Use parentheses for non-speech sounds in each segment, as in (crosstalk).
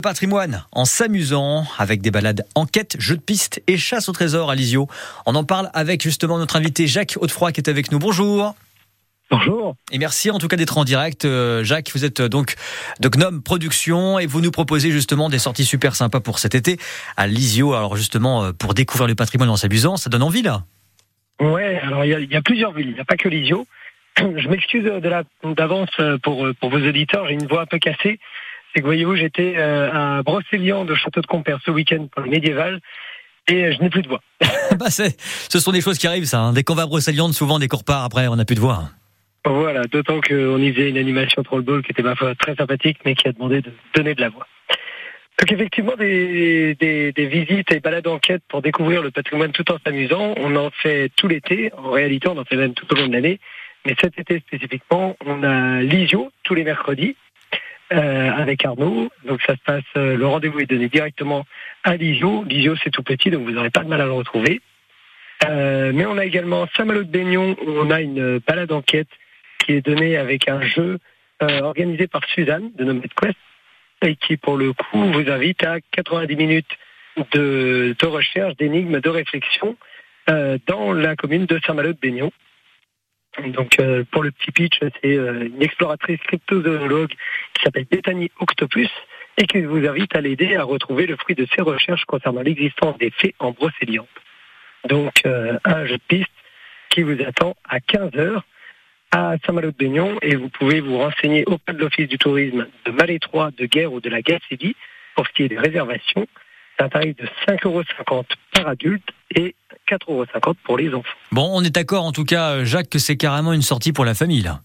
Patrimoine en s'amusant avec des balades enquête, jeux de piste et chasse au trésor à Lisio. On en parle avec justement notre invité Jacques Hautefroy qui est avec nous. Bonjour. Bonjour. Et merci en tout cas d'être en direct. Euh, Jacques, vous êtes euh, donc de Gnome Production et vous nous proposez justement des sorties super sympas pour cet été à Lisio. Alors justement, euh, pour découvrir le patrimoine en s'amusant, ça donne envie là Ouais, alors il y, a plusieurs villes, il n'y a pas que Lisio. (clears throat) Je m'excuse d'avance pour, pour vos auditeurs, j'ai une voix un peu cassée c'est que voyez-vous, j'étais euh, à Brocéliande de Château de Compère ce week-end pour le médiéval et je n'ai plus de voix. (laughs) bah ce sont des choses qui arrivent, ça. Hein. Dès qu'on va à Brocéliande, souvent des cours après, on n'a plus de voix. Voilà, d'autant qu'on y faisait une animation trollball qui était ma foi très sympathique, mais qui a demandé de donner de la voix. Donc effectivement, des, des, des visites et balades enquête pour découvrir le patrimoine tout en s'amusant, on en fait tout l'été. En réalité, on en fait même tout au long de l'année. Mais cet été spécifiquement, on a l'ISIO tous les mercredis, euh, avec Arnaud. Donc ça se passe, euh, le rendez-vous est donné directement à Lisio. Lisio c'est tout petit, donc vous n'aurez pas de mal à le retrouver. Euh, mais on a également Saint-Malo de Baignon, où on a une balade enquête qui est donnée avec un jeu organisé par Suzanne de Nomad Quest et qui pour le coup vous invite à 90 minutes de, de recherche, d'énigmes, de réflexion dans la commune de Saint-Malo de Baignon. Donc euh, pour le petit pitch, c'est euh, une exploratrice cryptozoologue qui s'appelle Bethany Octopus et qui vous invite à l'aider à retrouver le fruit de ses recherches concernant l'existence des fées en brocéliande. Donc euh, un jeu de piste qui vous attend à 15h à Saint-Malo de Baignon et vous pouvez vous renseigner auprès de l'Office du tourisme de Malétroit, de Guerre ou de la Gacélie pour ce qui est des réservations. C'est un tarif de 5,50 euros par adulte et 4,50 euros pour les enfants. Bon, on est d'accord en tout cas, Jacques, que c'est carrément une sortie pour la famille là.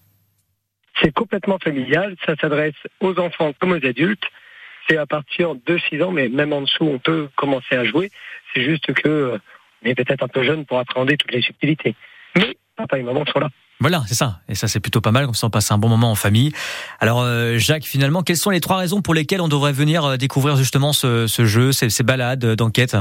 C'est complètement familial, ça s'adresse aux enfants comme aux adultes. C'est à partir de 6 ans, mais même en dessous, on peut commencer à jouer. C'est juste que euh, on est peut-être un peu jeune pour appréhender toutes les subtilités. Mais papa et maman sont là. Voilà, c'est ça. Et ça, c'est plutôt pas mal, comme ça on passe un bon moment en famille. Alors, euh, Jacques, finalement, quelles sont les trois raisons pour lesquelles on devrait venir euh, découvrir justement ce, jeu, ces, ces balades d'enquête?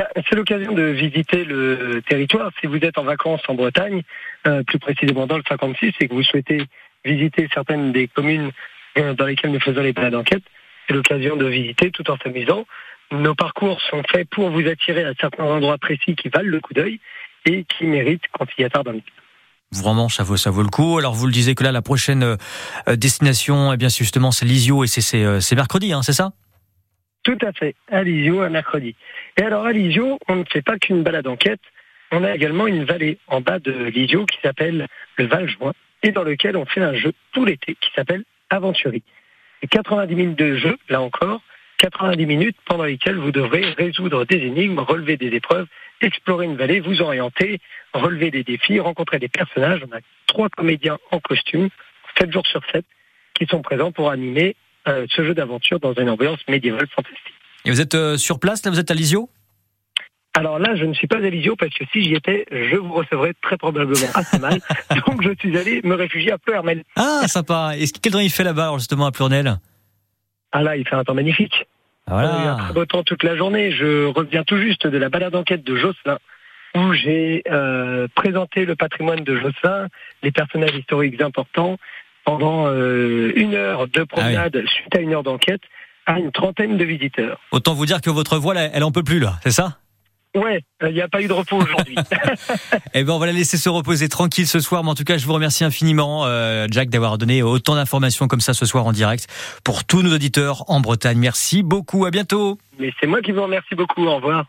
Bah, c'est l'occasion de visiter le territoire. Si vous êtes en vacances en Bretagne, euh, plus précisément dans le 56, et que vous souhaitez visiter certaines des communes euh, dans lesquelles nous faisons les balades d'enquête, c'est l'occasion de visiter tout en s'amusant. Nos parcours sont faits pour vous attirer à certains endroits précis qui valent le coup d'œil et qui méritent quand il y a tard dans le Vraiment, ça vaut, ça vaut le coup. Alors, vous le disiez que là, la prochaine euh, destination, eh bien, justement, c'est Lisio et c'est mercredi, hein, c'est ça? Tout à fait, à Lisio, un mercredi. Et alors à on ne fait pas qu'une balade enquête, on a également une vallée en bas de Lisio qui s'appelle le Val-Join et dans lequel on fait un jeu tout l'été qui s'appelle Aventurie. Et 90 minutes de jeu, là encore, 90 minutes pendant lesquelles vous devrez résoudre des énigmes, relever des épreuves, explorer une vallée, vous orienter, relever des défis, rencontrer des personnages. On a trois comédiens en costume, 7 jours sur 7, qui sont présents pour animer euh, ce jeu d'aventure dans une ambiance médiévale fantastique. Et vous êtes euh, sur place, là, vous êtes à Lisio alors là, je ne suis pas à Lisio parce que si j'y étais, je vous recevrais très probablement assez mal. (laughs) Donc je suis allé me réfugier à Pleurmel. Ah, sympa. Et quel temps il fait là-bas, justement, à Pleurmel Ah là, il fait un temps magnifique. Ah, voilà. Il y a un très beau temps toute la journée. Je reviens tout juste de la balade d'enquête de Josselin, où j'ai euh, présenté le patrimoine de Josselin, les personnages historiques importants, pendant euh, une heure de promenade ah suite à une heure d'enquête à une trentaine de visiteurs. Autant vous dire que votre voix, elle en peut plus là, c'est ça? Ouais, il n'y a pas eu de repos aujourd'hui. (laughs) (laughs) eh ben, on va la laisser se reposer tranquille ce soir. Mais en tout cas, je vous remercie infiniment, euh, Jack, d'avoir donné autant d'informations comme ça ce soir en direct pour tous nos auditeurs en Bretagne. Merci beaucoup. À bientôt. Mais c'est moi qui vous remercie beaucoup. Au revoir.